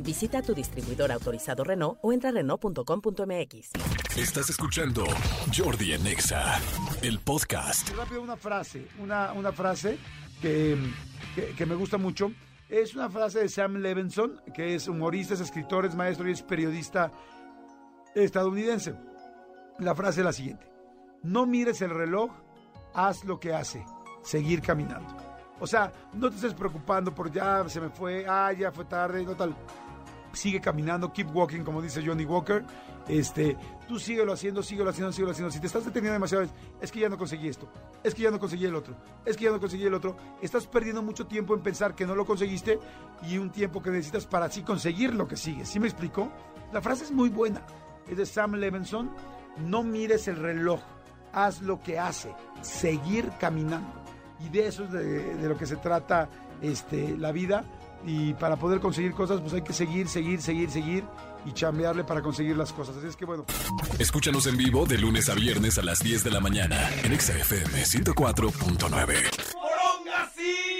Visita tu distribuidor autorizado Renault o entra a Renault.com.mx. Estás escuchando Jordi en Exa, el podcast. Rápido una frase, una, una frase que, que, que me gusta mucho. Es una frase de Sam Levinson, que es humorista, es escritor, es maestro y es periodista estadounidense. La frase es la siguiente. No mires el reloj, haz lo que hace, seguir caminando. O sea, no te estés preocupando por ya se me fue, ah, ya fue tarde, no tal. Sigue caminando, keep walking, como dice Johnny Walker. Este, tú síguelo haciendo, síguelo haciendo, síguelo haciendo. Si te estás deteniendo demasiado, es, que ya no conseguí esto, es que ya no conseguí el otro, es que ya no conseguí el otro. Estás perdiendo mucho tiempo en pensar que no lo conseguiste y un tiempo que necesitas para así conseguir lo que sigue. ¿Sí me explico? La frase es muy buena. Es de Sam Levinson. No mires el reloj, haz lo que hace, seguir caminando. Y de eso es de, de lo que se trata este, la vida y para poder conseguir cosas, pues hay que seguir, seguir, seguir, seguir y chambearle para conseguir las cosas. Así es que bueno. Escúchanos en vivo de lunes a viernes a las 10 de la mañana en XFM 104.9.